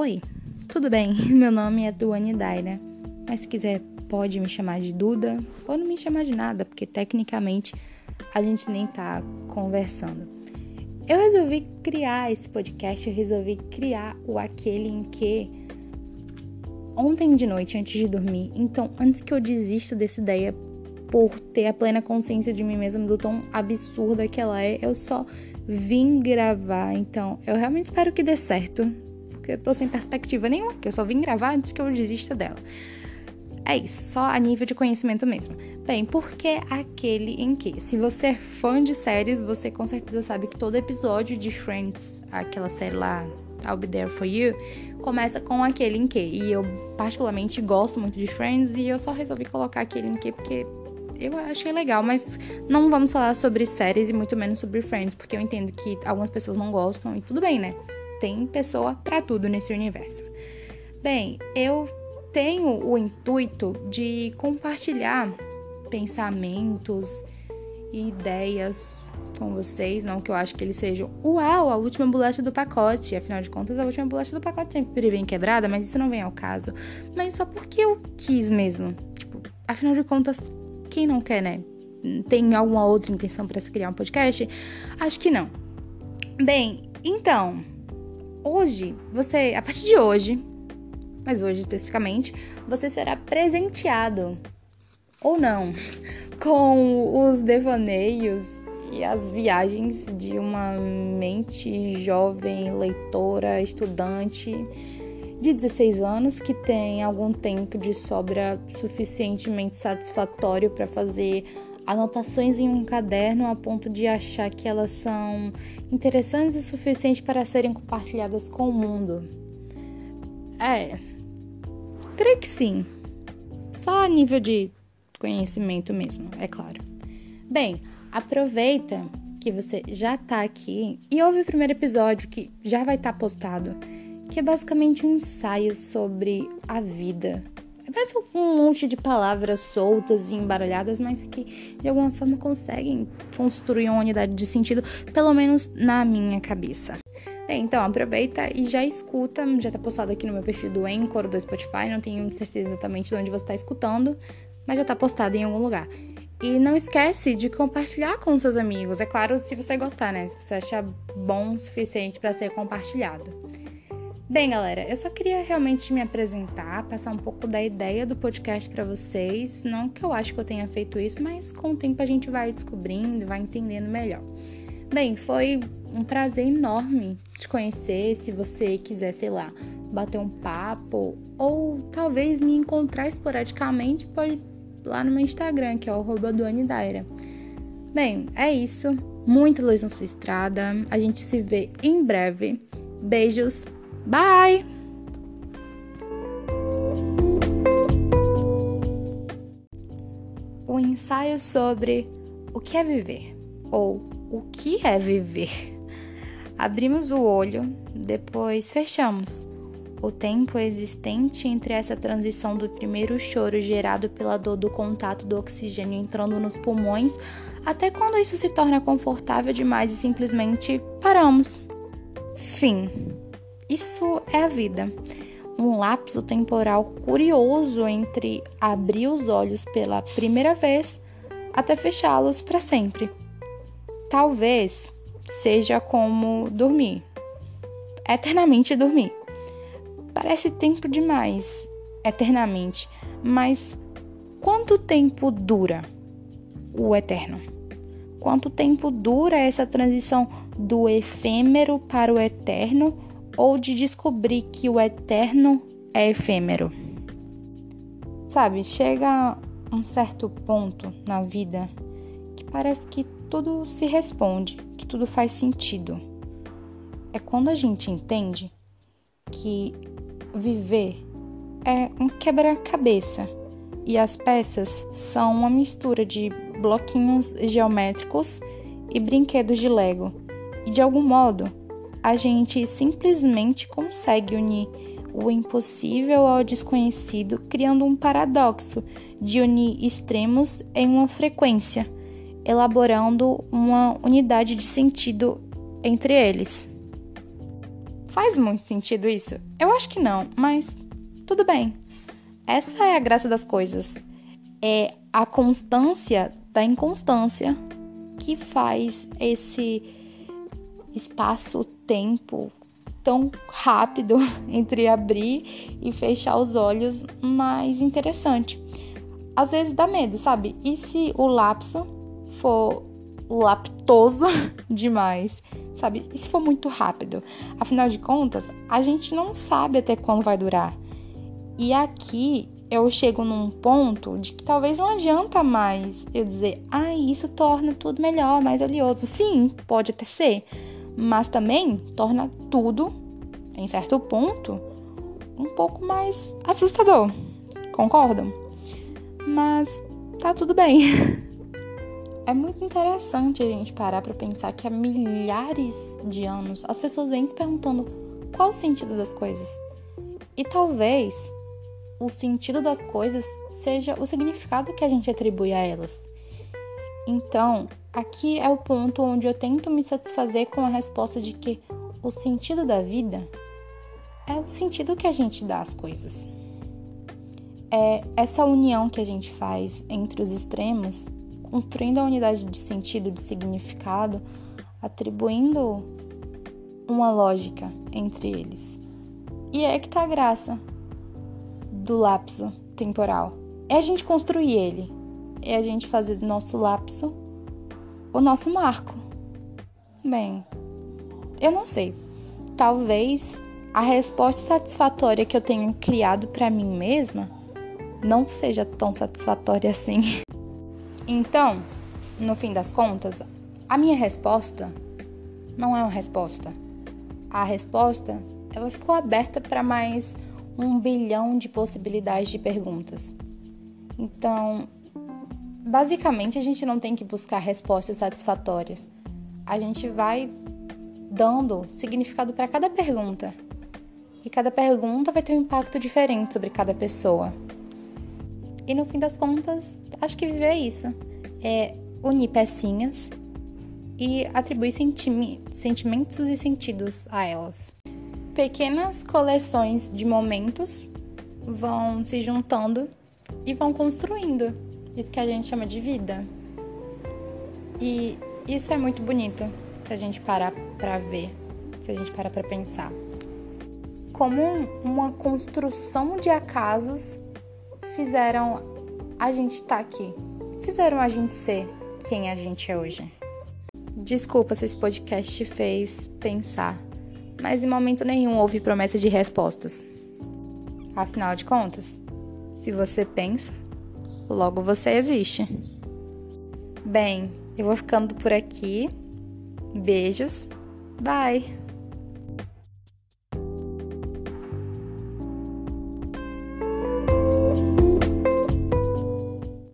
Oi, tudo bem? Meu nome é Duane Daira, mas se quiser pode me chamar de Duda ou não me chamar de nada, porque tecnicamente a gente nem tá conversando. Eu resolvi criar esse podcast, eu resolvi criar o aquele em que ontem de noite antes de dormir. Então, antes que eu desista dessa ideia por ter a plena consciência de mim mesma do tão absurda que ela é, eu só vim gravar. Então, eu realmente espero que dê certo, porque eu tô sem perspectiva nenhuma, que eu só vim gravar antes que eu desista dela. É isso, só a nível de conhecimento mesmo. Bem, porque aquele em que, se você é fã de séries, você com certeza sabe que todo episódio de Friends, aquela série lá, I'll Be There For You, começa com aquele em que. E eu particularmente gosto muito de Friends e eu só resolvi colocar aquele em que porque eu achei legal, mas não vamos falar sobre séries e muito menos sobre Friends, porque eu entendo que algumas pessoas não gostam e tudo bem, né? Tem pessoa para tudo nesse universo. Bem, eu tenho o intuito de compartilhar pensamentos e ideias com vocês, não que eu acho que eles sejam, uau, a última bolacha do pacote. Afinal de contas, a última bolacha do pacote sempre vem quebrada, mas isso não vem ao caso. Mas só porque eu quis mesmo. Tipo, afinal de contas, quem não quer, né? Tem alguma outra intenção para se criar um podcast? Acho que não. Bem, então, hoje, você, a partir de hoje, mas hoje especificamente, você será presenteado ou não com os devaneios e as viagens de uma mente jovem, leitora, estudante de 16 anos que tem algum tempo de sobra suficientemente satisfatório para fazer anotações em um caderno a ponto de achar que elas são interessantes o suficiente para serem compartilhadas com o mundo. É, creio que sim. Só a nível de conhecimento mesmo, é claro. Bem, aproveita que você já tá aqui e ouve o primeiro episódio que já vai estar tá postado que é basicamente um ensaio sobre a vida. Parece um monte de palavras soltas e embaralhadas, mas que de alguma forma conseguem construir uma unidade de sentido, pelo menos na minha cabeça. Bem, então aproveita e já escuta, já tá postado aqui no meu perfil do Anchor do Spotify, não tenho certeza exatamente de onde você está escutando, mas já tá postado em algum lugar. E não esquece de compartilhar com seus amigos, é claro, se você gostar, né? Se você achar bom o suficiente para ser compartilhado. Bem, galera, eu só queria realmente me apresentar, passar um pouco da ideia do podcast para vocês. Não que eu acho que eu tenha feito isso, mas com o tempo a gente vai descobrindo, vai entendendo melhor. Bem, foi um prazer enorme te conhecer. Se você quiser, sei lá, bater um papo ou talvez me encontrar esporadicamente, pode ir lá no meu Instagram, que é o Daira. Bem, é isso. Muita luz na sua estrada. A gente se vê em breve. Beijos. Bye! O ensaio sobre o que é viver ou o que é viver. Abrimos o olho, depois fechamos. O tempo existente entre essa transição do primeiro choro gerado pela dor do contato do oxigênio entrando nos pulmões até quando isso se torna confortável demais e simplesmente paramos. Fim. Isso é a vida. Um lapso temporal curioso entre abrir os olhos pela primeira vez até fechá-los para sempre. Talvez seja como dormir. Eternamente dormir. Parece tempo demais, eternamente, mas quanto tempo dura o eterno? Quanto tempo dura essa transição do efêmero para o eterno? Ou de descobrir que o eterno é efêmero. Sabe, chega um certo ponto na vida que parece que tudo se responde, que tudo faz sentido. É quando a gente entende que viver é um quebra-cabeça e as peças são uma mistura de bloquinhos geométricos e brinquedos de Lego. E de algum modo, a gente simplesmente consegue unir o impossível ao desconhecido, criando um paradoxo de unir extremos em uma frequência, elaborando uma unidade de sentido entre eles. Faz muito sentido isso? Eu acho que não, mas tudo bem. Essa é a graça das coisas. É a constância da inconstância que faz esse espaço-tempo tão rápido entre abrir e fechar os olhos mais interessante. Às vezes dá medo, sabe? E se o lapso for laptoso demais, sabe? E se for muito rápido? Afinal de contas, a gente não sabe até quando vai durar. E aqui eu chego num ponto de que talvez não adianta mais eu dizer, ah, isso torna tudo melhor, mais valioso. Sim, pode até ser, mas também torna tudo, em certo ponto, um pouco mais assustador. Concordam? Mas tá tudo bem. É muito interessante a gente parar para pensar que há milhares de anos as pessoas vêm se perguntando qual o sentido das coisas. E talvez o sentido das coisas seja o significado que a gente atribui a elas. Então, aqui é o ponto onde eu tento me satisfazer com a resposta de que o sentido da vida é o sentido que a gente dá às coisas. É essa união que a gente faz entre os extremos, construindo a unidade de sentido, de significado, atribuindo uma lógica entre eles. E é que tá a graça, do lapso temporal. É a gente construir ele. É a gente fazer do nosso lapso o nosso marco. Bem, eu não sei. Talvez a resposta satisfatória que eu tenho criado para mim mesma não seja tão satisfatória assim. Então, no fim das contas, a minha resposta não é uma resposta. A resposta, ela ficou aberta para mais um bilhão de possibilidades de perguntas. Então, basicamente, a gente não tem que buscar respostas satisfatórias. A gente vai dando significado para cada pergunta. E cada pergunta vai ter um impacto diferente sobre cada pessoa. E no fim das contas, acho que viver é isso. É unir pecinhas e atribuir sentimentos e sentidos a elas pequenas coleções de momentos vão se juntando e vão construindo isso que a gente chama de vida. E isso é muito bonito se a gente parar para ver, se a gente parar para pensar. Como uma construção de acasos fizeram a gente estar tá aqui, fizeram a gente ser quem a gente é hoje. Desculpa se esse podcast te fez pensar mas em momento nenhum houve promessa de respostas. Afinal de contas, se você pensa, logo você existe. Bem, eu vou ficando por aqui. Beijos. Bye!